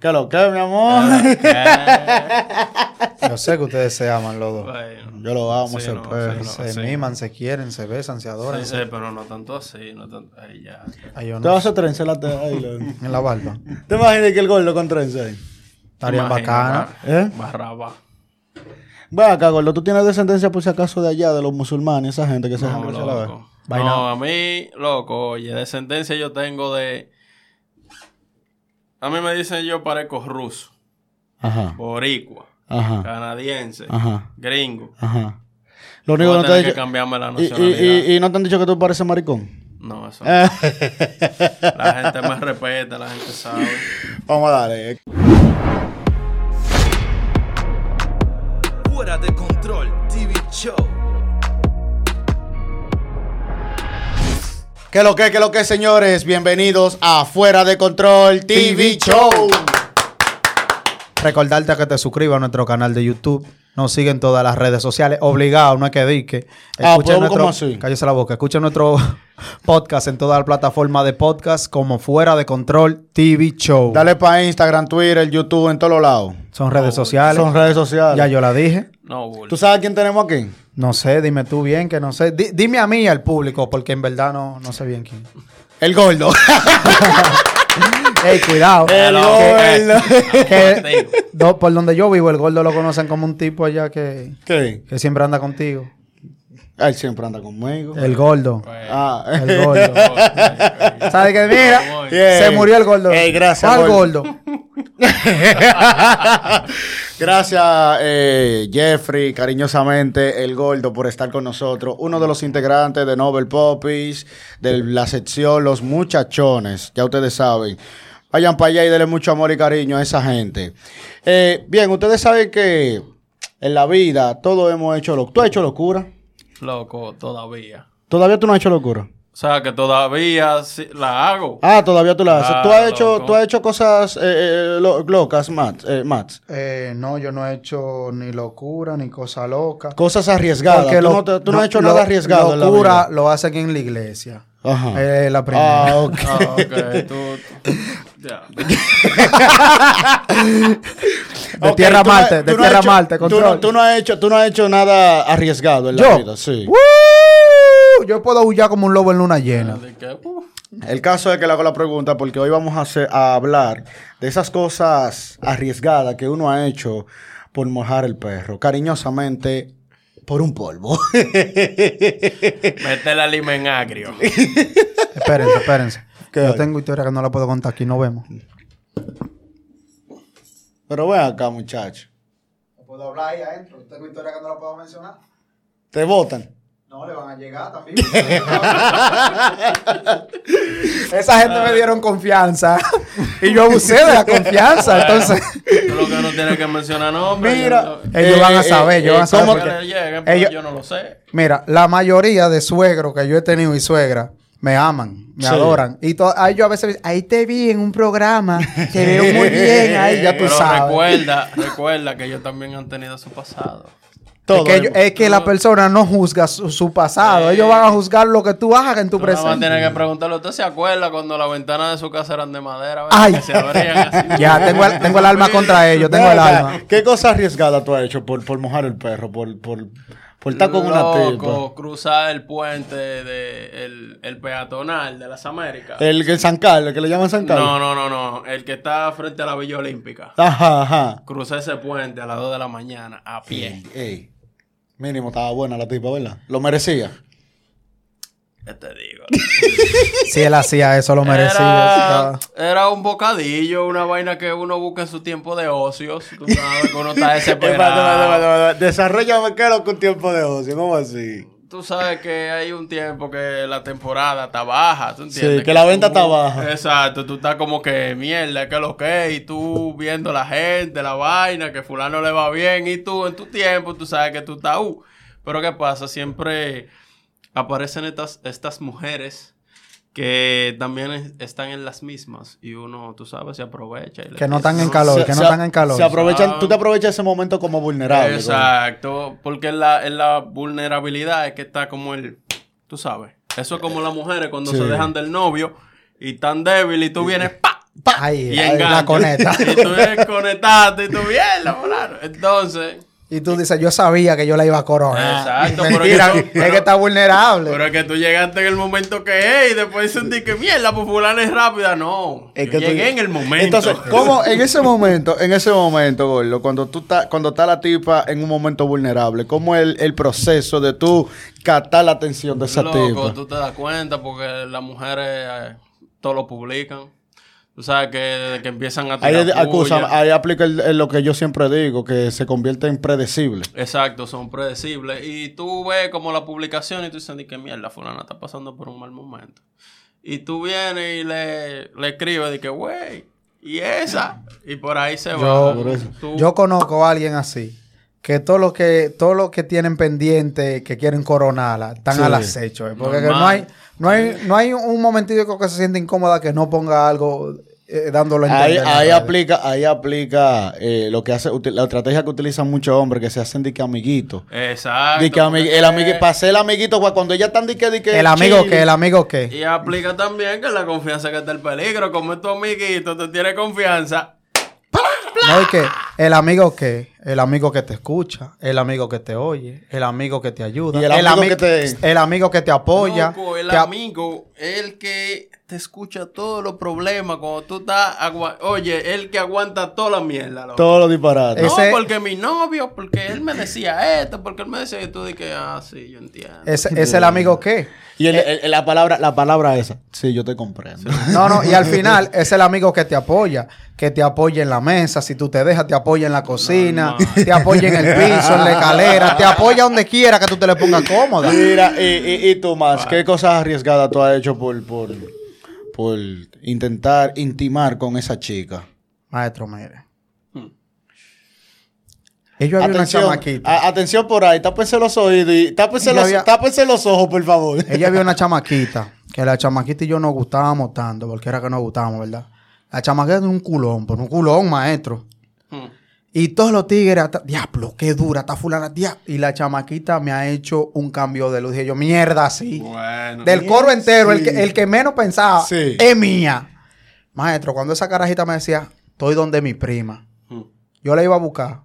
¿Qué lo que, mi amor? Yo sé que ustedes se aman los dos. Bueno, Yo lo amo, Sí, ese no, perro. sí, se sí. miman, se quieren, se besan, se adoran. sí, sí, pero no tanto así, no tanto. Ahí ya. Ay, yo Te vas a trenza la ahí, lo- En la barba. ¿Te imaginas que el gordo con trenza ahí? Estaría bacana. ¿Eh? Barraba. Ve acá, gordo, tú tienes descendencia por si acaso de allá, de los musulmanes, esa gente que se dejan crecer la vez. No, a mí, loco, oye, descendencia yo tengo de. A mí me dicen yo parezco ruso, Ajá, boricua, ajá, canadiense, ajá, gringo. ajá. Lo único Voy que no a te han dicho... cambiarme la Y, nacionalidad. y- y- y no te han dicho que tú pareces maricón. No, eso no. La gente me respeta, la gente sabe. Vamos a darle. Fuera de ¿Qué lo que, qué lo que, señores? Bienvenidos a Fuera de Control TV Show. Recordarte que te suscribas a nuestro canal de YouTube. Nos siguen en todas las redes sociales. Obligado, no es que dique. Ah, Escucha pues, nuestro, ¿cómo así? Cállese la boca. Escucha nuestro podcast en todas las plataformas de podcast como Fuera de Control TV Show. Dale para Instagram, Twitter, YouTube, en todos los lados. Son redes sociales. Son redes sociales. Ya yo la dije. No, bull. ¿Tú sabes quién tenemos aquí? No sé, dime tú bien que no sé. Di- dime a mí y al público, porque en verdad no, no sé bien quién. El gordo. Ey, cuidado. El Hello. gordo. Que- do- por donde yo vivo, el gordo lo conocen como un tipo allá que, ¿Qué? que siempre anda contigo. Él siempre anda conmigo. El gordo. Ah. El gordo. ¿Sabes qué? Mira, Yeah. se murió el gordo. Gracias, ¿Cuál gordo. gordo? Gracias, eh, Jeffrey, cariñosamente, el gordo, por estar con nosotros. Uno de los integrantes de Nobel Poppies, de la sección Los Muchachones, ya ustedes saben. Vayan para allá y denle mucho amor y cariño a esa gente. Eh, bien, ustedes saben que en la vida todos hemos hecho locura. ¿Tú has hecho locura? Loco, todavía. ¿Todavía tú no has hecho locura? O sea, que todavía sí la hago. Ah, todavía tú la haces. Ah, ¿Tú, has hecho, loco. tú has hecho cosas eh, eh, lo- locas, Matt, eh, Mats? Eh, no, yo no he hecho ni locura ni cosa loca. Cosas arriesgadas. Porque tú lo- no, te- tú no has hecho lo- nada arriesgado en la Locura lo hacen en la iglesia. Ajá. Eh, la primera. Ah, ok. Ah, ok, tú. Ya. de Ok, tierra no- Marte, de no tierra a hecho- Marte, tú no, control. tú no has hecho, tú no has hecho nada arriesgado en la Yo. vida, sí. ¡Woo! Yo puedo huyar como un lobo en luna llena. Uh, El caso es que le hago la pregunta porque hoy vamos a, hacer- a hablar de esas cosas arriesgadas que uno ha hecho por mojar el perro. Cariñosamente, por un polvo. Mete la lima en agrio. Espérense, espérense. ¿Qué Yo hay? tengo historia que no la puedo contar aquí, no vemos. Pero ven acá, muchacho. puedo hablar ahí adentro. Tengo historia que no la puedo mencionar. Te votan. No, le van a llegar también. Esa gente me dieron confianza. y yo abusé de la confianza. Entonces, lo que no tienes que mencionar nombres. Mira. yo no- ellos Eh, van a eh, saber, eh, ellos van a saber ¿cómo que ellos- yo no lo sé. Mira, la mayoría de suegros que yo he tenido y suegra me aman, me Sí. adoran. Y ahí yo a veces, ahí te vi en un programa, te veo muy bien ahí, ya tú Pero sabes. recuerda, recuerda que ellos también han tenido su pasado. Todo es que, ellos- es que la persona no juzga su, su pasado, Sí. ellos van a juzgar lo que tú hagas en tu Tú nada más presente. tienes que preguntarle, ¿usted se acuerda cuando las ventanas de su casa eran de madera? Ay. Que se abrían así. Ya, tengo el, tengo el alma contra ellos, tengo el alma. ¿Qué cosa arriesgada tú has hecho por, por mojar el perro? Por, por, por estar con una tipa. Cruzar el puente de el, el peatonal de las Américas. El, el San Carlos, el que le llaman San Carlos. No, no, no, no. El que está frente a la Villa Olímpica. Ajá, ajá. Crucé ese puente a las 2 de la mañana a pie. Ey, ey. Mínimo estaba buena la tipa, ¿verdad? Lo merecía. ¿Qué te digo? Si él hacía eso, lo merecía. Era, era un bocadillo, una vaina que uno busca en su tiempo de ocios. Tú sabes que uno está desesperado. Desarrollame qué es lo que un tiempo de ocio, ¿cómo así? Tú sabes que hay un tiempo que la temporada está baja, ¿tú entiendes? Sí, que la venta tú- está baja. Exacto, tú estás como que mierda, que lo que es, y tú viendo la gente, la vaina, que fulano le va bien, y tú en tu tiempo, tú sabes que tú estás, uh. Pero ¿qué pasa? Siempre aparecen estas, estas mujeres que también es- están en las mismas, y uno, tú sabes, se aprovecha. y Que no están en calor, Se- que no están en calor. Se aprovechan, Ah. tú te aprovechas ese momento como vulnerable. Exacto, porque en la, en la vulnerabilidad es que está como el, tú sabes, eso es como las mujeres cuando Sí. se dejan del novio y tan débil y tú vienes, pa, Ahí, Y ahí, la conecta. Y tú desconectaste y tú bien, fulano. Entonces, Y tú dices, yo sabía que yo la iba a coronar. Exacto, pero Mentira, que es tú- que está vulnerable. pero es que tú llegaste en el momento que es y después sentí que mierda, pues fulano es rápida. No, Es yo que tú- llegué en el momento. Entonces, ¿cómo en ese momento, en ese momento, Gordo, cuando tú estás, cuando está la tipa en un momento vulnerable, cómo es el, el proceso de tú captar la atención de esa Loco, tipa? tú te das cuenta porque las mujeres eh, todo lo publican. Tú sabes que desde que empiezan a Ahí, tirar ahí aplica el- el- lo que yo siempre digo, que se convierte en predecible. Exacto, son predecibles. Y tú ves como la publicación y tú dices, "Di que mierda, fulana está pasando por un mal momento. Y tú vienes y le, le escribes, de que, güey, y esa. Y por ahí se va. Yo- Por eso. Tú- Yo conozco a alguien así. Que todos los que, todos los que tienen pendiente, que quieren coronarla, están Sí. al acecho. eh, Porque no hay, no hay, no hay un momentito que se siente incómoda que no ponga algo eh, dándolo a Ahí, entender. ahí aplica, ahí aplica eh, lo que hace, la estrategia que utilizan muchos hombres que se hacen de que amiguitos. Exacto. De que ami- porque- el amiguito, para ser el amiguito, pues, cuando ella están de que, de que El amigo que, el amigo que. Y aplica también que la confianza que está el peligro. Como es tu amiguito, te tiene confianza. No, y que el amigo que, el amigo que te escucha, el amigo que te oye, el amigo que te ayuda, Y el amigo ami- que te- el amigo que te apoya. Loco, el te amigo, el que te escucha todos los problemas cuando tú estás... agua- Oye, el que aguanta toda la mierda. loco. Todos los disparates. No, Ese- porque mi novio, porque él me decía esto, porque él me decía y tú dices, ah, sí, yo entiendo. Ese es el amigo que. Y el- el- la palabra, la palabra esa. Sí, yo te comprendo. No, no, y al final es el amigo que te apoya, que te apoya en la mesa, si tú te dejas, te apoya en la cocina, te apoya en el piso, en la escalera, te apoya donde quiera que tú te le pongas cómoda. Mira, y, y, y tú más, ¿qué cosas arriesgadas tú has hecho por, por, por intentar intimar con esa chica? Maestro, mire. Hmm. Ellos había una Atención, chamaquita. a- atención por ahí, tápense los oídos y tápense los, había- tápense los ojos, por favor. Ella había una chamaquita, que la chamaquita y yo nos gustábamos tanto, porque era que nos gustábamos, ¿verdad? La chamaquita de un culón, por un culón, maestro. Y todos los tigres, hasta- diablo, qué dura, está fulana, diablo. Y la chamaquita me ha hecho un cambio de luz. Dije yo, mierda, sí. Bueno. Del coro entero, el, que, el que menos pensaba, Sí. es mía. Maestro, cuando esa carajita me decía, estoy donde mi prima, Hmm. yo la iba a buscar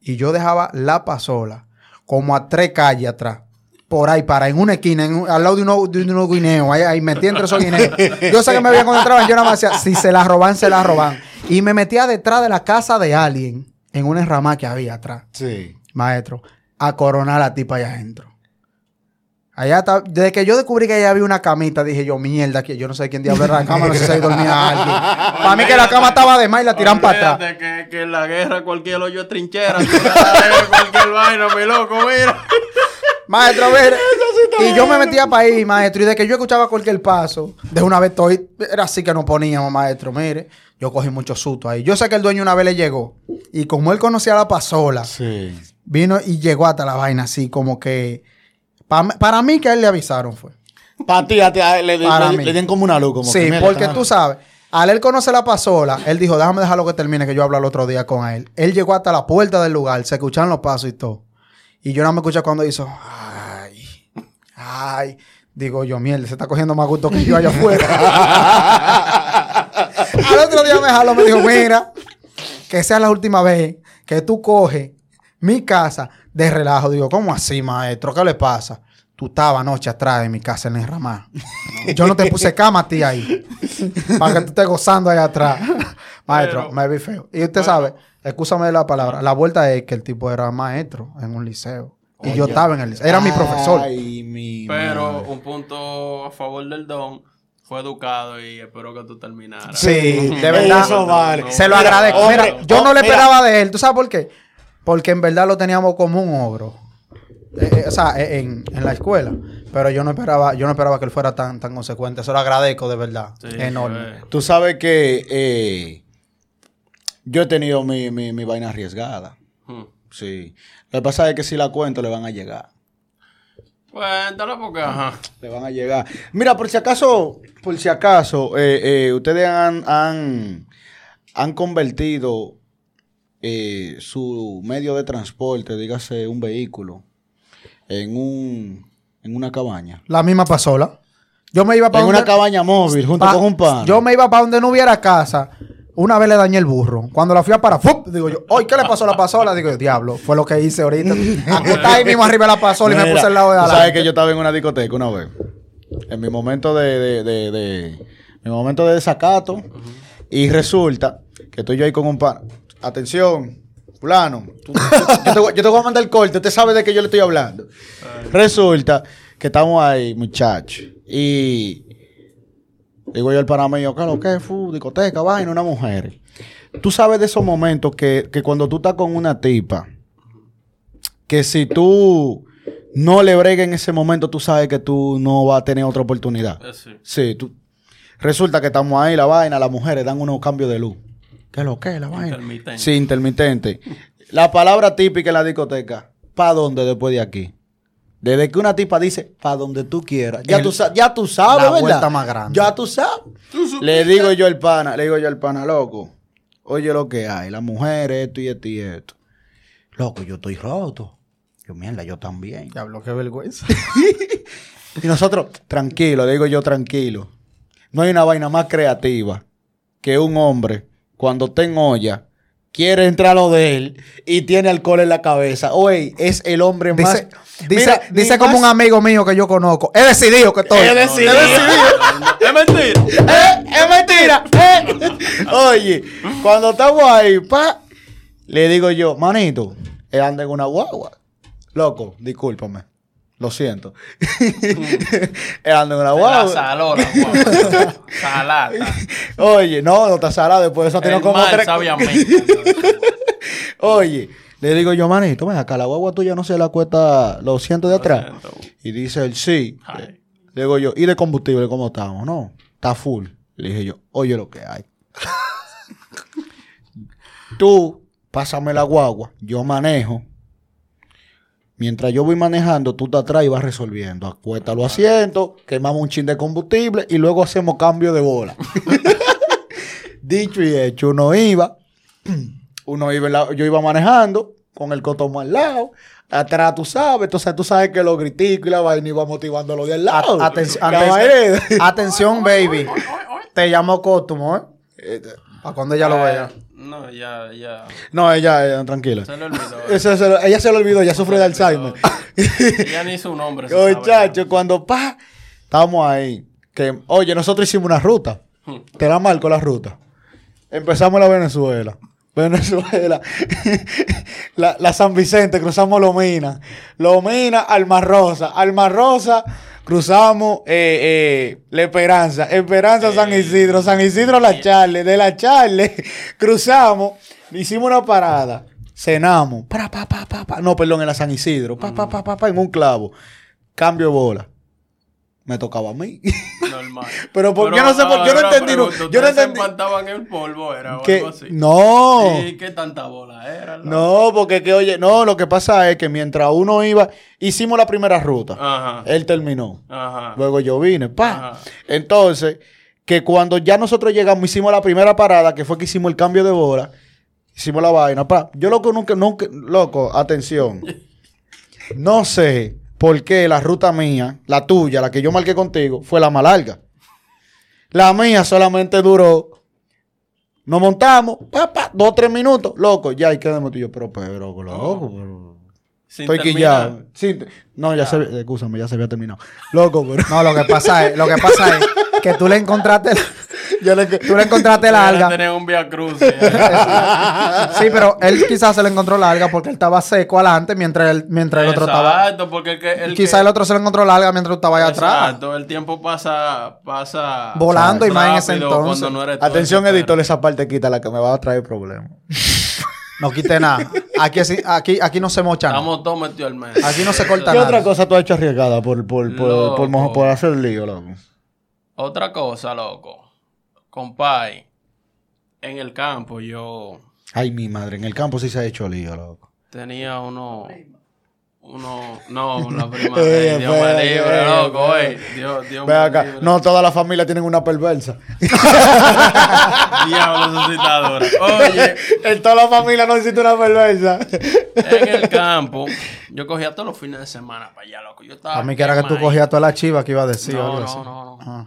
y yo dejaba la pasola como a tres calles atrás. Por ahí, para en una esquina, en un- al lado de unos de unos guineos, ahí, ahí metí entre esos guineos. Yo sé que me habían encontrado, yo nada más decía, si se la roban, se la roban. Y me metía detrás de la casa de alguien, en una enramada que había atrás Sí. maestro, a coronar a la tipa allá adentro. Allá está, desde que yo descubrí que allá había una camita, dije yo, mierda, que yo no sé quién diablo era la cama, no sé si ahí dormía alguien. Para mí que la cama estaba de más y la tiran para atrás. Que, que en la guerra cualquier hoyo es trinchera. cualquier vaina, mi loco, mira. Maestro, a ver. Y yo me metía para ahí, maestro, y de que yo escuchaba cualquier paso, de una vez estoy, era así que nos poníamos, maestro, mire. Yo cogí mucho susto ahí. Yo sé que el dueño una vez le llegó, y como él conocía a la pasola, Sí. vino y llegó hasta la vaina así, como que... pa- para mí que a él le avisaron fue. Para ti, a ti, a- le, le- Para le- le den como una luz. Como sí, que, porque tú sabes, al él conocer la pasola, él dijo, déjame dejarlo que termine, que yo hablo el otro día con él. Él llegó hasta la puerta del lugar, se escucharon los pasos y todo. Y yo no me escuché cuando hizo, ay. Digo yo, mierda, se está cogiendo más gusto que yo allá afuera. al otro día me jaló, me dijo, mira, que sea la última vez que tú coges mi casa de relajo. Digo, ¿cómo así, maestro? ¿Qué le pasa? Tú estabas anoche atrás de mi casa en el ramá. Yo no te puse cama a ti ahí. para que tú estés gozando ahí atrás. maestro, Pero- me vi feo. Y usted Bueno. sabe, escúchame la palabra. La vuelta es que el tipo era maestro en un liceo. Y yo estaba en el liceo. Era mi profesor. Mi Pero madre. un punto a favor del don fue educado y espero que tú terminaras. Sí, de verdad. eso vale. Se lo agradezco. hombre, Mira, yo oh, no le mira. esperaba de él. ¿Tú sabes por qué? Porque en verdad lo teníamos como un ogro. Eh, eh, o sea, eh, en, en la escuela. Pero yo no esperaba, yo no esperaba que él fuera tan, tan consecuente. Se lo agradezco de verdad. Sí, Enorme. eh. Tú sabes que eh, yo he tenido mi, mi, mi vaina arriesgada. Hmm. Sí. Lo que pasa es que si la cuento le van a llegar. Cuéntalo porque, ajá. Le van a llegar. Mira, por si acaso, por si acaso, eh, eh, ustedes han, han, han convertido eh, su medio de transporte, dígase un vehículo, en un en una cabaña. La misma pasola. Yo me iba para En una cabaña móvil, junto con un pan. Yo me iba para donde no hubiera casa. Una vez le dañé el burro. Cuando la fui a parar, ¡fup! digo yo, ¡ay, qué le pasó a la pasola! Digo yo, diablo, fue lo que hice ahorita. Acostada ahí mismo arriba de la pasola y me puse al lado de adelante. sabes que yo estaba en una discoteca una vez. En mi momento de, de, de, de- mi momento de desacato. Y resulta que estoy yo ahí con un pan. Atención, fulano. tú- tú- yo, te, voy- yo te voy a mandar el corte. Usted sabe de qué yo le estoy hablando. Resulta que estamos ahí, muchachos. Y digo yo al pana mío, ¿qué? Fu, discoteca, vaina, una mujer. Tú sabes de esos momentos que, que cuando tú estás con una tipa, que si tú no le bregas en ese momento, tú sabes que tú no vas a tener otra oportunidad. Eh, sí. Sí, tú. Resulta que estamos ahí, la vaina, las mujeres dan unos cambios de luz. ¿Qué es lo que es la vaina? Intermitente. Sí, intermitente. La palabra típica en la discoteca, ¿para dónde después de aquí? Desde que una tipa dice, para donde tú quieras. Ya, El- tú, ya tú sabes, la ¿verdad? vuelta más grande. Ya tú sabes. Le digo yo al pana, le digo yo al pana, loco, oye lo que hay, las mujeres, esto y esto y esto. Loco, yo estoy roto. Yo, mierda, yo también. Diablo, qué vergüenza. Y nosotros, tranquilo, le digo yo tranquilo. No hay una vaina más creativa que un hombre, cuando en olla, quiere entrar a lo de él y tiene alcohol en la cabeza. Oye, es el hombre más. Dice, dice, Mira, ni dice como más- un amigo mío que yo conozco. He decidido que estoy. He decidido. No, no, Es mentira. ¡Eh! ¡Es mentira! ¡Eh! Oye, cuando estamos ahí, pa, le digo yo, manito, él anda en una guagua. Loco, discúlpame. Lo siento. él anda en una La guagua. guau. Salata. Oye, no, no está salado. Después de eso tiene como tres. Oye, le digo yo, manito, ven acá, la guagua tuya no se la cuesta los cientos de atrás. Y dice él, sí. Ay. Le digo yo, ¿y de combustible cómo estamos? No, está full. Le dije yo, oye lo que hay. tú, pásame la guagua, yo manejo. Mientras yo voy manejando, tú te atrás y vas resolviendo. Acuesta los asientos, quemamos un chin de combustible y luego hacemos cambio de bola. Dicho y hecho, uno iba, uno iba, la- yo iba manejando con el cotomo al lado, atrás tú sabes, entonces tú sabes que los griticos y la vaina iba motivando lo de al lado. A- aten- La aten- vaina- atención, baby. Te llamo Cóstumo, ¿eh? Para cuando ella lo vea. No, ya, ya. No, ella, ella, tranquila. Se le olvidó. Eso se lo- ella se lo olvidó, ella sufre de Alzheimer. Ya ni su nombre. Muchachos, cuando pa, estamos ahí, que, oye, nosotros hicimos una ruta. Te la marco la ruta. Empezamos la Venezuela. Venezuela. la, la San Vicente, cruzamos Lomina. Lomina, Alma Rosa. Alma Rosa, cruzamos eh, eh, La Esperanza. Esperanza, San Isidro. San Isidro, La Charle. De La Charle, cruzamos. Hicimos una parada. Cenamos. Pa, pa, pa, pa, pa. No, perdón, en la San Isidro. Pa, pa, pa, pa, pa, en un clavo. Cambio de bola. Me tocaba a mí. Normal. Pero por- yo no sé por- yo no entendí, pregunto, yo no ¿ustedes se entendí. empantaban en polvo, era o Que- algo así. no. ¿Y qué tanta bola era? No, porque que oye, no, lo que pasa es que mientras uno iba, hicimos la primera ruta. Ajá. Él terminó. Ajá. Luego yo vine, pa. Ajá. Entonces, que cuando ya nosotros llegamos, hicimos la primera parada, que fue que hicimos el cambio de bola, hicimos la vaina, pa. Yo loco nunca, nunca, loco, atención. No sé por qué la ruta mía, la tuya, la que yo marqué contigo, fue la más larga. La mía solamente duró. Nos montamos, pa, pa, dos o tres minutos, loco, ya ahí quedamos tú y yo, pero, pero, loco, pero- Sin Estoy quillado. No, ya se había, ya se había terminado. Loco, pero. No, lo que pasa es, lo que pasa es que tú le encontraste, le- tú le encontraste larga. tener un via cruz. Sí, pero él quizás se le encontró larga porque él estaba seco adelante mientras el, mientras el otro estaba. Exacto, porque el que. El Quizás que- el otro se le encontró larga mientras tú estabas allá atrás. Exacto, el tiempo pasa. pasa Volando y más en ese entonces. no Atención, editor, esa parte quita la que me va a traer problemas. No quite nada. Aquí, aquí, aquí no se mocha nada. Estamos todos metidos al medio. Aquí no se corta ¿Qué nada. otra cosa tú has hecho arriesgada por, por, por, por, por hacer lío, loco? Otra cosa, loco. Compay. En el campo yo Ay, mi madre, en el campo sí se ha hecho lío, loco. tenía uno. Uno. No, la prima. Dios me libre, loco, ey. Dios, Dios Ve me acá, libre. no toda la familia tienen una perversa. Diablo suscitadora. Oye, en toda la familia no existe una perversa. en el campo, Yo cogía todos los fines de semana para allá, loco. Yo estaba A mí que era que tú cogías toda la chiva que iba a decir. No, no, no, no. Ah.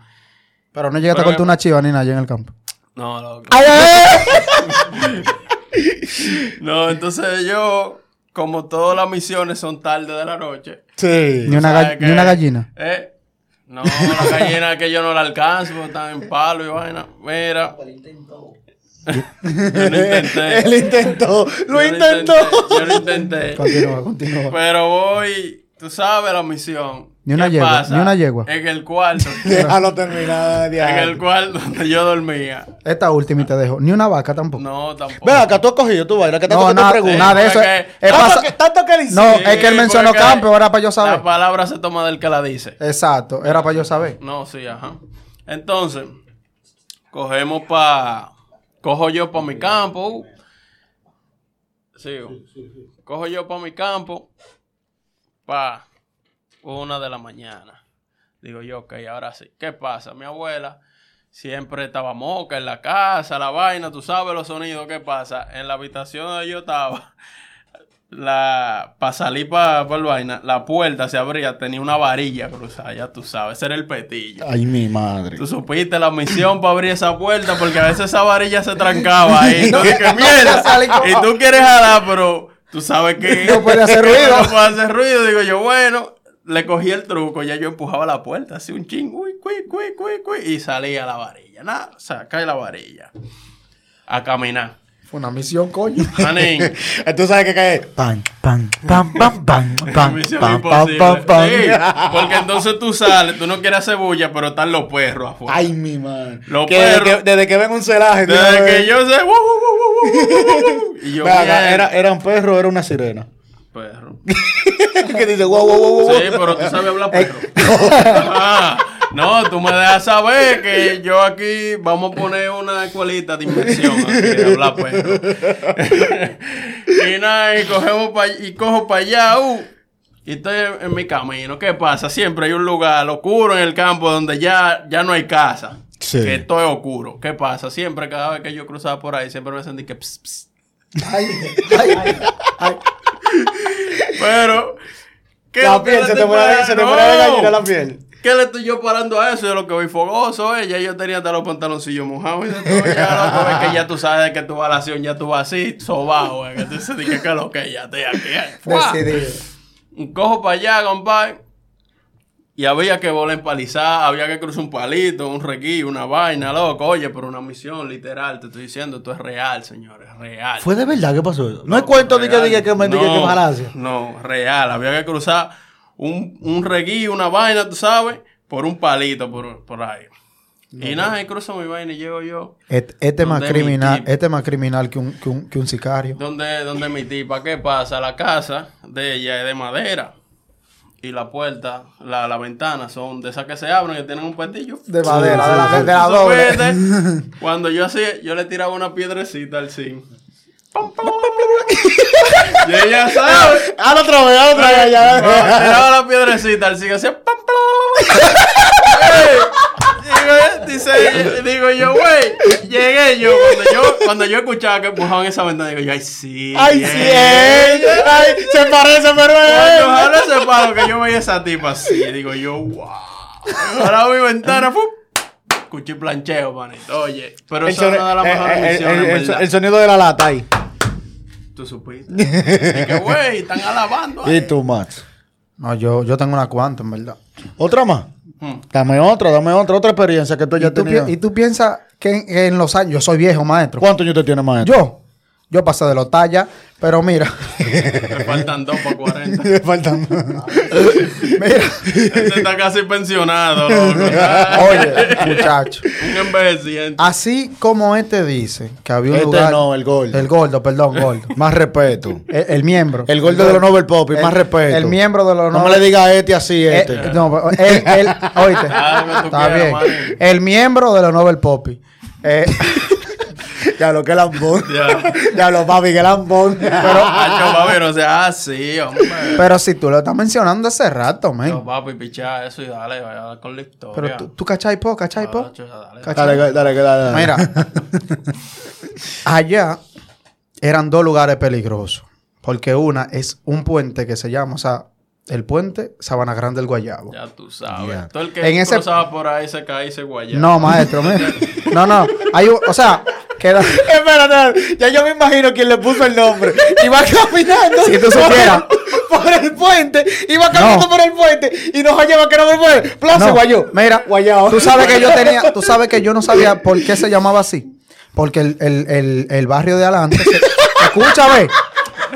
Pero no llegaste a cortar una chiva ni nada allá en el campo. No, loco. ¡Ay, ay! No, entonces yo, como todas las misiones son tarde de la noche. Sí. Ni una, ¿sabes ga- ni una gallina. ¿Eh? No, la gallina que yo no la alcanzo, porque están en palo y vaina. Mira. Yo lo intenté. Él intentó. Lo Yo intentó. Yo lo intenté. Continúa, continúa. Pero voy, tú sabes la misión. Ni una ¿Qué yegua, pasa? ni una yegua. En el cuarto. Déjalo terminar. en el cuarto donde yo dormía. Esta última y te dejo. Ni una vaca tampoco. No, tampoco. Ve acá, tú has cogido tu vaina. Que tanto No, que te nada, pregunto. nada de eso. porque- Es- es Tanto pasa- que- Tanto que dice. No, Sí, es que él mencionó campo, era para yo La saber. palabra se toma del que la dice. Exacto, era para yo saber. No, sí, ajá. Entonces, cogemos pa... Cojo yo para mi campo. uh. Sigo. Cojo yo para mi campo. Pa... Una de la mañana. Digo yo, ok, ahora sí. ¿Qué pasa? Mi abuela siempre estaba moca en la casa, la vaina, tú sabes los sonidos. ¿Qué pasa? En la habitación donde yo estaba, la para salir para el vaina, la puerta se abría, tenía una varilla cruzada, ya tú sabes, ese era el petillo. Ay, mi madre. Tú supiste la misión para abrir esa puerta porque a veces esa varilla se trancaba ahí. Mierda. Y tú quieres jalar, pero tú sabes que No puede hacer ruido. No puede hacer ruido. Digo yo, bueno, le cogí el truco, ya yo empujaba la puerta, así un ching, uy, cui, cui, cui, cui, y salía la varilla. Nada, saca la varilla. A caminar. Fue una misión, coño. Manín. Tú sabes que cae. Pan, pan, pam, Misión pam, pam, imposible. pam, pam. Sí, porque entonces tú sales, tú no quieres hacer bulla, pero están los perros afuera. Ay, mi madre. Los Que desde, perros. que, desde que ven un celaje. Desde que yo sé. "Wow, wow, wow, wow, wow, wow, wow", Y yo, Ve acá, "Mierda". era, ¿Era un perro o era una sirena? perro. que dice, wow, wow, wow, wow. Sí, pero tú sabes hablar perro. Ah, no, tú me dejas saber que yo aquí vamos a poner una escuelita de inmersión aquí de hablar perro. y nada, y cogemos pa- y cojo para allá, uh, y estoy en, en mi camino. ¿Qué pasa? Siempre hay un lugar oscuro en el campo donde ya, ya no hay casa. Sí. Que todo es oscuro. ¿Qué pasa? Siempre, cada vez que yo cruzaba por ahí, siempre me sentí que... ps, ps. Ay, ay, ay, ay. Pero... ¿qué La piel, le se te parando? se te No. gallina la piel. ¿Qué le estoy yo parando a eso? De lo que voy fogoso, eh. Ya yo tenía hasta los pantaloncillos mojados y de todo. Ya, loco, es que ya tú sabes que tu vas a la acción, ya tú vas así, sobado, eh. Que tú se dice que lo que ya estoy aquí. eh. Decidido. Un cojo para allá, compadre. Y había que volar empalizar, había que cruzar un palito, un reguillo, una vaina, loco. Oye, pero una misión literal, te estoy diciendo, esto es real, señores, real. ¿Fue de verdad que pasó eso? No, hay cuento de que diga que me diga que No, malacia. No, real. Había que cruzar un, un reguillo, una vaina, tú sabes, por un palito por, por ahí. y nada, y cruzo mi vaina y llego yo. Este, este es más criminal, este es más criminal que un, que un, que un sicario. Donde, donde mi tipa, ¿qué pasa? La casa de ella es de madera. Y la puerta, la, la ventana son de esas que se abren y tienen un petillo. De madera, de la, de, de la Tú doble. supiste, Cuando yo hacía, yo le tiraba una piedrecita al zinc. Pam, pam, pam, pam. y ella sabe. Hazlo otra vez, hazlo otra vez. ya. Tiraba la piedrecita, el sigue hacía pam, digo, dice, digo yo, güey, llegué yo cuando, yo, cuando yo escuchaba que empujaban esa ventana, digo yo, ay, sí. Ay, bien. sí, eh. Ay, se parece, pero Cuando es. ojalá ese palo que yo veía esa tipa así, digo yo, wow. Ahora mi ventana, fu, escuché plancheo, manito. Oye, pero El, eso es una de las eh, mejores eh, misiones, el- el- el sonido de la lata ahí. Tú supiste. Y que, güey, están alabando. ¿Y ahí. tú, Max? No, yo, yo tengo una cuanta, en verdad. ¿Otra más? Hmm. Dame otra, dame otra, otra experiencia que tú ¿Y ya tenías. pi- y tú piensas que en, que en los años, yo soy viejo maestro. ¿Cuántos años te tiene, maestro? Yo, yo pasé de los tallas, pero mira, Me faltan dos para 40. Me faltan. mira, Este está casi pensionado, loco. oye, muchacho. Un envejeciente. Así como este dice que había un Este lugar. no, el gordo. El gordo, perdón, gordo. Más respeto. El, el miembro. El gordo de los Nobel Pop, más respeto. El miembro de los No me Nobel- le diga a este así, Eh, este. eh, no, él, él, oíste, está quieras, bien. El miembro de los Nobel Poppy. Eh, Ya lo que lambón. Ya. Ya lo papi, que lambón. Pero, papi, no sea así, hombre. pero si tú lo estás mencionando hace rato, Yo, man. papi, picha eso y dale, vaya con la historia. Pero tú, tú cachai po, cachai po. Dale. Cachai. Dale, dale, dale, dale. Mira, allá eran dos lugares peligrosos Porque una es un puente que se llama, o sea, el puente Sabana Grande del Guayabo. Ya tú sabes. Ya. Todo el que En ese- cruzaba por ahí se caía y se guayaba. No, maestro, mira. No, no. Hay un, o sea, queda. Espérate, ya yo me imagino quién le puso el nombre. Iba caminando. Si tú supieras. Por, por el puente. Iba caminando No. por el puente. Y nos hallaba que no me fue. Plaza No, Guayó. Mira, Guayao. tú sabes que yo tenía, tú sabes que yo no sabía por qué se llamaba así. Porque el, el- el- el barrio de adelante, se, escucha, ve,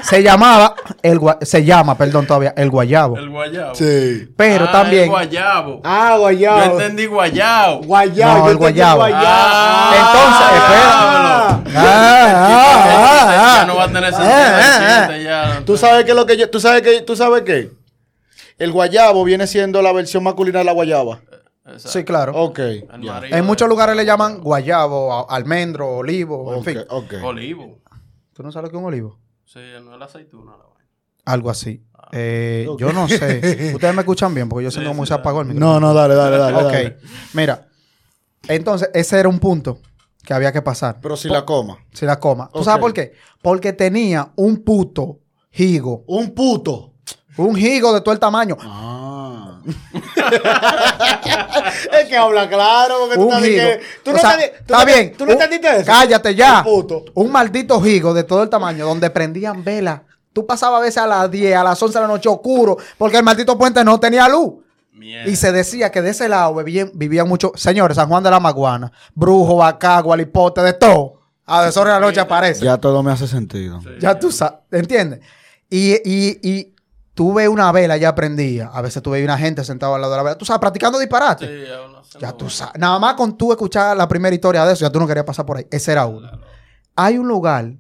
se llamaba, el, Gua- se llama, perdón, todavía, el Guayabo. El guayabo. Sí. Pero Ah, también, El guayabo. Ah, Guayao. Yo entendí guayabo. Guayao. No, yo el Guayao. entendí Ah, Entonces, espera. Ah, Ah, ya no va a tener sentido ah, el ah, chiste ya. Tú sabes que lo que yo, tú sabes que, tú sabes qué. El guayabo viene siendo la versión masculina de la guayaba. Exacto. Sí, claro. Ok. En muchos lugares le llaman guayabo, almendro, olivo, en fin. ok. Olivo. ¿Tú no sabes lo que es un olivo? Sí, no es la aceituna. La. Algo así. Eh, Yo no sé. Ustedes me escuchan bien porque yo siento como se apagó el No, micrófono. no, dale, dale, dale. ok. dale. Mira. Entonces, ese era un punto que había que pasar. Pero si la coma. Si la coma. ¿Tú sabes por qué? Porque tenía un puto higo. Un puto. Un higo de todo el tamaño. Ah. es que habla claro. Porque tú Un sabes higo. que- Tú O no sea, entendí- tú está no- bien. ¿Tú no Un- entendiste eso? Cállate ya. Un puto. Un maldito higo de todo el tamaño donde prendían velas. Tú pasabas a veces a las 10, a las 11 de la noche oscuro porque el maldito puente no tenía luz. Mierda. Y se decía que de ese lado vivían, vivían muchos, señores, San Juan de la Maguana, Brujo, Bacagua, Lipote, de todo. A deshora de la noche aparece. Ya todo me hace sentido. Ya tú sabes, ¿entiendes? Y, y, y tú ves una vela ya prendida. A veces tú ves una gente sentada al lado de la vela. Tú sabes, practicando disparate. Sí, ya uno se Ya tú sabes. Nada más con tú escuchar la primera historia de eso, ya tú no querías pasar por ahí. Ese era uno. Hay un lugar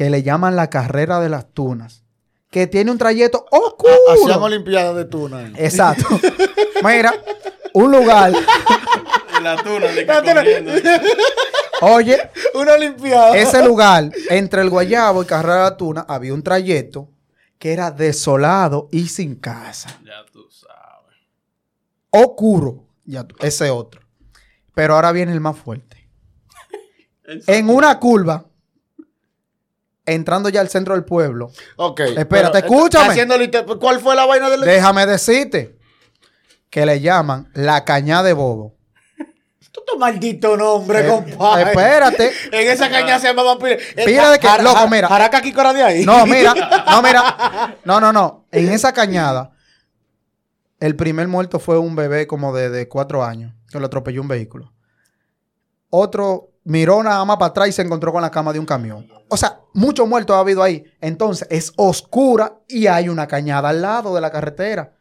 que le llaman la carrera de las tunas, que tiene un trayecto oscuro. Hacían olimpiadas de tuna. ahí. Exacto. Mira, un lugar. La tuna de La tuna. Oye, Una olimpiada. ese lugar, entre el Guayabo y Carrera de la Tuna, había un trayecto que era desolado y sin casa. Ya tú sabes. Oscuro. Ya tú- ese otro. Pero ahora viene el más fuerte. En una curva, entrando ya al centro del pueblo, Ok. Espérate, pero, escúchame. haciendo liter- ¿Cuál fue la vaina del déjame decirte que le llaman la cañada de bobo. Tu maldito nombre, Eh, compadre. espérate. En esa caña se llamaban pila. Pila de que- loco, mira. Jaraca Kikora de ahí. No, mira, no, mira. No, no, no. En esa cañada, el primer muerto fue un bebé como de, de cuatro años, que lo atropelló un vehículo. Otro miró nada más para atrás y se encontró con la cama de un camión. O sea, muchos muertos ha habido ahí. Entonces, es oscura y hay una cañada al lado de la carretera.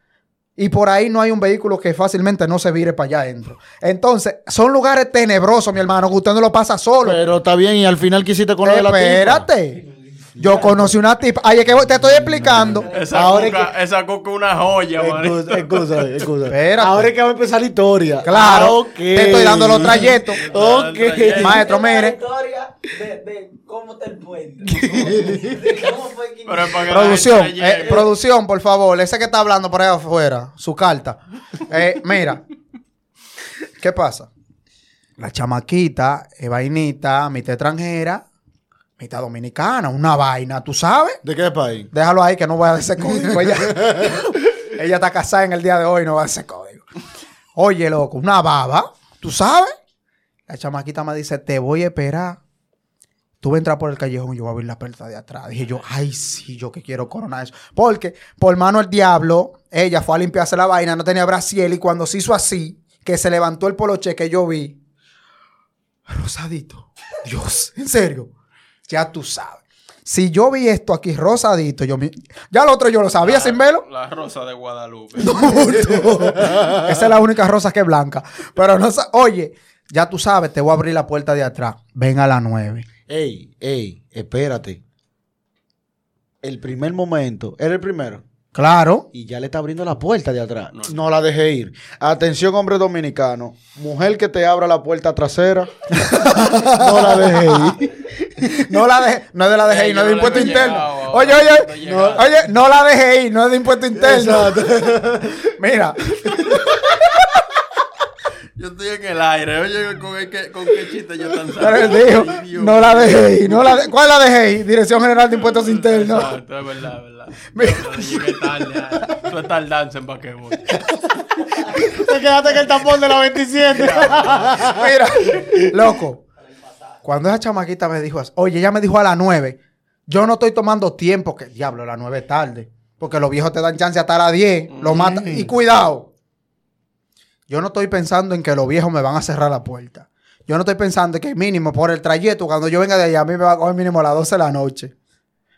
Y por ahí no hay un vehículo que fácilmente no se vire para allá adentro. Entonces, son lugares tenebrosos, mi hermano, que usted no lo pasa solo. Pero está bien, y al final quisiste con de la. Espérate. Yo conocí una tipa. Ay, es que te estoy explicando. Esa Ahora es cuca, esa cuca es una joya, man. Excusa, excusa, excusa. Espérate. Ahora es que va a empezar la historia. Claro. Ah, ok. Te estoy dando los trayectos. Ok. Maestro, es mire. historia de, de cómo está el puente. Es Producción, eh, producción, por favor. Ese que está hablando por ahí afuera, su carta. Eh, mira, ¿qué pasa? La chamaquita es vainita, mitad extranjera, mitad dominicana, una vaina, ¿tú sabes? ¿De qué país? Déjalo ahí que no voy a dar ese código. Ella, ella está casada en el día de hoy, no va a dar ese código. Oye, loco, una baba, ¿tú sabes? La chamaquita me dice, te voy a esperar. Tú vas a entrar por el callejón y yo voy a abrir la puerta de atrás. Dije yo, ay, sí, yo que quiero coronar eso. Porque, por mano el diablo, ella fue a limpiarse la vaina, no tenía brasiel y cuando se hizo así, que se levantó el poloche que yo vi, rosadito. Dios, en serio. Ya tú sabes. Si yo vi esto aquí rosadito, yo mi- ya lo otro yo lo sabía sin verlo. La rosa de Guadalupe. Esa es la única rosa que es blanca. Pero no sa- Oye, ya tú sabes, te voy a abrir la puerta de atrás. Ven a las nueve. Ey, ey, espérate. El primer momento, era el primero. Claro. Y ya le está abriendo la puerta de atrás. No, la dejé ir. Atención, hombre dominicano. Mujer que te abra la puerta trasera. no la dejé ir. No la dejé, no es de la ir, no de no le impuesto interno. llegado, Oye, oye, no, oye, no la ir, no es de impuesto interno. Mira. Yo estoy en el aire. Oye, ¿con, que- con qué chiste yo tan dijo, no la dejé. No la de- ¿Cuál la dejé ir? Dirección General de Impuestos Internos. Exacto, es verdad, es verdad. Llegué tarde. Tú es tardanza en basquetbol. Te quedaste en el tapón de la 27. Mira, loco. Cuando esa chamaquita me dijo, así, oye, ella me dijo a las 9, yo no estoy tomando tiempo, que diablo, a las 9 es tarde. Porque los viejos te dan chance hasta las 10, lo matan. Y cuidado, yo no estoy pensando en que los viejos me van a cerrar la puerta. Yo no estoy pensando que mínimo por el trayecto, cuando yo venga de allá, a mí me va a coger mínimo a las 12 de la noche.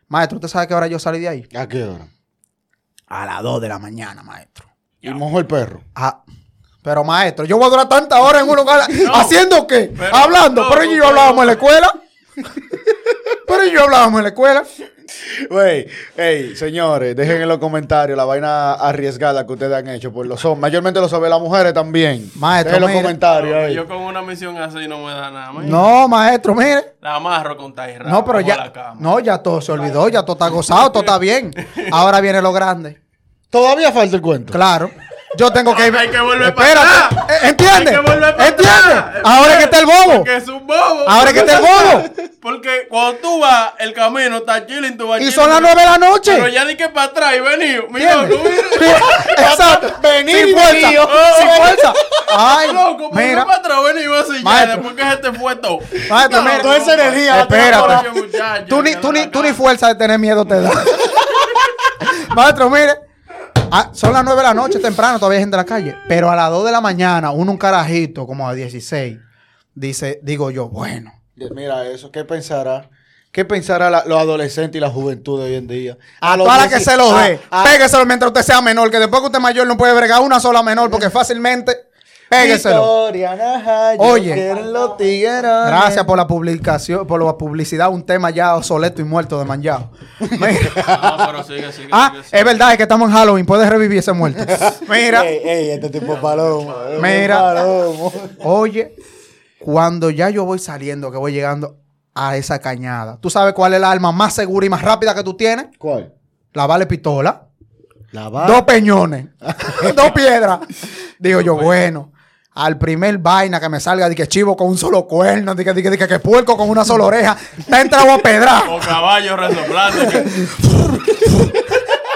Maestro, ¿usted sabe qué hora yo salí de ahí? ¿A qué hora? A las 2 de la mañana, maestro. Y mojó el perro. Ah, pero maestro, yo voy a durar tantas horas en un lugar. ¿Haciendo qué? pero- Hablando. no, pero ¿y yo pero- hablábamos en la escuela. pero ¿y yo hablábamos en la escuela. Güey, hey, señores, dejen en los comentarios la vaina arriesgada que ustedes han hecho por los hombres. Mayormente lo saben las mujeres también. Maestro, Dejen en los comentarios. Yo con una misión así no me da nada. No, maestro, mire. La amarro con Taira. No, pero ya. No, ya todo se olvidó, ya todo está gozado, todo está bien. Ahora viene lo grande. Todavía falta el cuento. Claro. Yo tengo que. Hay que volver para Espérate. atrás. eh, ¿Entiendes? Hay que volver para ¿Entiendes? atrás. Ahora es que está el bobo. Porque es un bobo. Ahora es que está el bobo. Porque cuando tú vas, el camino está chilling, tú vas Y chilling, son las 9 de la noche. Pero ya di que para atrás y venido. Mira, tú. Exacto. Venir sin fuerza. venido. Sin fuerza. Ay, Loco, mira. para atrás venido así ya. Después que se te fue todo. Maestro, mira. toda esa energía Espérate. Tú ni, fuerza de tener miedo te da. Maestro, mire. Ah, son las 9 de la noche, temprano, todavía hay gente en la calle. Pero a las 2 de la mañana, uno un carajito, como a 16, dice, digo yo, bueno. Mira eso, ¿qué pensará? ¿Qué pensará la- los adolescentes y la juventud de hoy en día? A los Para que 10 se lo dé. Pégueselo mientras usted sea menor, que después que usted es mayor no puede bregar una sola menor, porque fácilmente, pégueselo. Oye. los tiguerones. Gracias por la publicación, por la publicidad, un tema ya obsoleto y muerto de manjado. Mira. No, pero sigue, sigue. Ah, sigue, es verdad, es que estamos en Halloween, puedes revivir ese muerto. Mira. Ey, ey, este tipo es palomo. Mira. palomo. Oye, cuando ya yo voy saliendo, que voy llegando a esa cañada, ¿tú sabes cuál es la arma más segura y más rápida que tú tienes? ¿Cuál? La vale pistola. La va. Dos peñones. dos piedras. Digo yo, bueno. Al primer vaina que me salga de que chivo con un solo cuerno, de que, de que, de que, que puerco con una sola oreja, está entrado a pedrar. O caballo resoplando.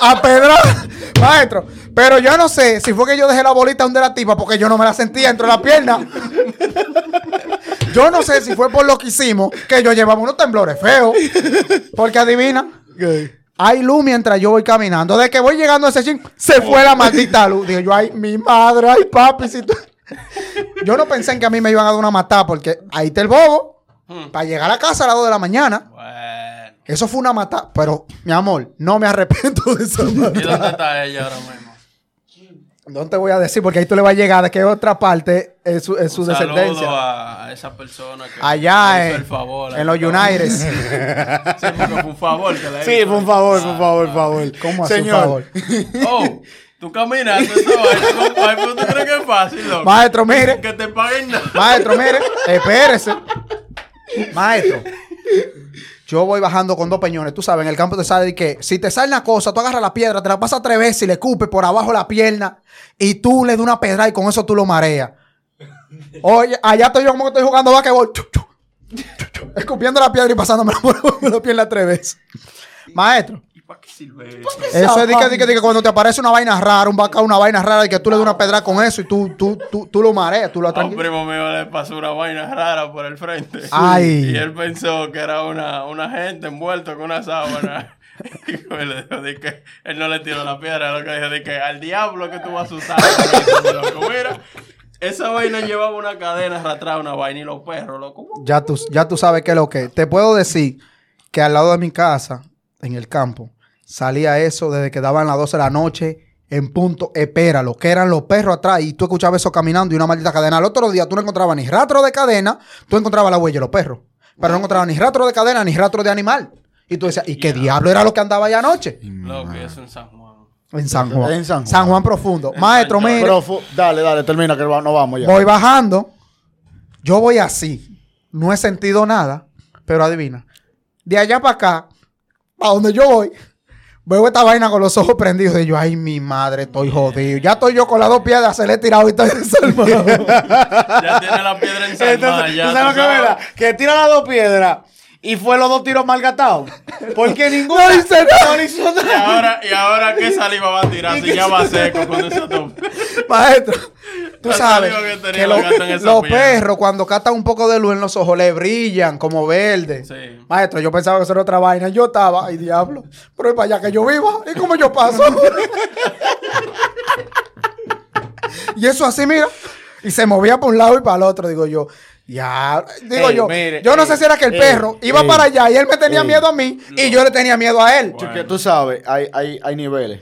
A pedrar. Maestro. Pero yo no sé si fue que yo dejé la bolita donde la tipa porque yo no me la sentía dentro de la pierna. Yo no sé si fue por lo que hicimos que yo llevaba unos temblores feos. Porque adivina. Hay luz mientras yo voy caminando. De que voy llegando a ese chin, se fue la maldita luz. Digo yo, ay, mi madre, ay, papi. Si tú... Yo no pensé en que a mí me iban a dar una matada porque ahí está el bobo. Para llegar a casa a las 2 de la mañana. Bueno. Eso fue una matada. Pero, mi amor, no me arrepiento de esa ¿Y matada. dónde está ella ahora mismo? No te voy a decir porque ahí tú le vas a llegar de qué otra parte es su, es su Un descendencia. saludo a, a esa persona que Allá hizo en, el favor. en los United. Sí, fue un favor que le Sí, hizo. por favor, por favor, por favor. ¿Cómo así, Señor. favor? Oh, tú caminando esa vaina, compadre, pero tú crees que es fácil, loco. Maestro, mire. Que te paguen nada. Maestro, mire. Espérese. Maestro. Yo voy bajando con dos peñones. Tú sabes, en el campo te sale de que si te sale una cosa, tú agarras la piedra, te la pasas tres veces y le escupes por abajo la pierna y tú le das una pedra y con eso tú lo mareas. Oye, allá estoy yo como que estoy jugando basquetbol. Escupiendo la piedra y pasándome por la pierna tres veces. Maestro. ¿Y para qué sirve eso? Eso es de que, de que- de que cuando te aparece una vaina rara, un bacao, una vaina rara, y que tú le das una pedra con eso y tú, tú, tú, tú lo mareas, tú lo A un primo mío le pasó una vaina rara por el frente. Ay. Y él pensó que era una, una gente envuelta con una sábana. Y le dijo de que él no le tiró la piedra, lo que dijo de que al diablo que tú vas a usar. loco, mira, esa vaina llevaba una cadena arrastrada, una vaina y los perros, loco. Ya tú, ya tú sabes qué es lo que. Te puedo decir que al lado de mi casa, en el campo, salía eso desde que daban las 12 de la noche. En punto, espéralo, que eran los perros atrás y tú escuchabas eso caminando y una maldita cadena. Al otro día tú no encontrabas ni rastro de cadena, tú encontrabas la huella de los perros. Pero no encontrabas ni rastro de cadena ni rastro de animal. Y tú decías, ¿y qué diablo era lo que andaba allá anoche? Loco, y eso en San Juan. En San Juan. En San Juan. profundo. En Maestro, San Juan. mire. Pero fu- dale, dale, termina que va- no vamos ya. Voy bajando. Yo voy así. No he sentido nada. Pero adivina. De allá para acá, para donde yo voy, Veo esta vaina con los ojos prendidos. Y yo, ay, mi madre, estoy jodido. Ya estoy yo con las dos piedras, se le he tirado y estoy desarmado. Ya tiene la piedra. Entonces, ya, ¿tú sabes lo tú que es sabes. verdad? Que tira las dos piedras y fue los dos tiros mal gastados. Porque ninguno No nada. hizo Y ahora, y ahora qué saliva va a tirar si ya va seco con ese tope. Maestro, tú sabes que los, perros cuando captan un poco de luz en los ojos le brillan como verde. Sí. Maestro, yo pensaba que eso era otra vaina. Yo estaba, ay diablo, pero es para allá que yo viva. ¿Y cómo yo paso? y eso así, mira. Y se movía por un lado y para el otro, digo yo. Ya, digo Ey, yo, mire, yo no ey, sé si era que el ey, perro iba para allá y él me tenía miedo a mí y yo le tenía miedo a él. Bueno. Tú sabes, hay, hay, hay niveles.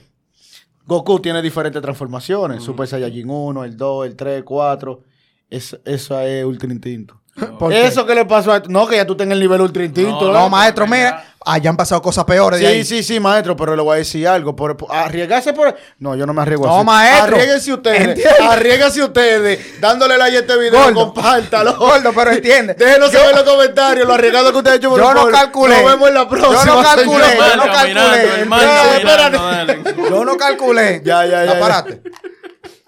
Goku tiene diferentes transformaciones. Super Saiyajin 1, el 2, el 3, 4. Es, eso es Ultra Instinto. ¿Por qué? Eso que le pasó a... No, que ya tú tengas el nivel Ultra Instinto. No, No, maestro, mira, allá han pasado cosas peores de Sí, ahí. sí, sí, maestro, pero le voy a decir algo. Por, por- arriesgarse por. No, yo no me arriesgo No, así. maestro. Arriesguense ustedes. Arriesguense ustedes. Dándole like a este video. Gordo. Compártalo. Gordo, pero entiende. Déjenos saber en los comentarios lo arriesgado que ustedes han hecho por Yo no calculé. Nos vemos en la próxima. Yo no calculé, yo no caminando, calculé. caminando. Yo no calculé. Ya, ya, ya, No, ya. párate.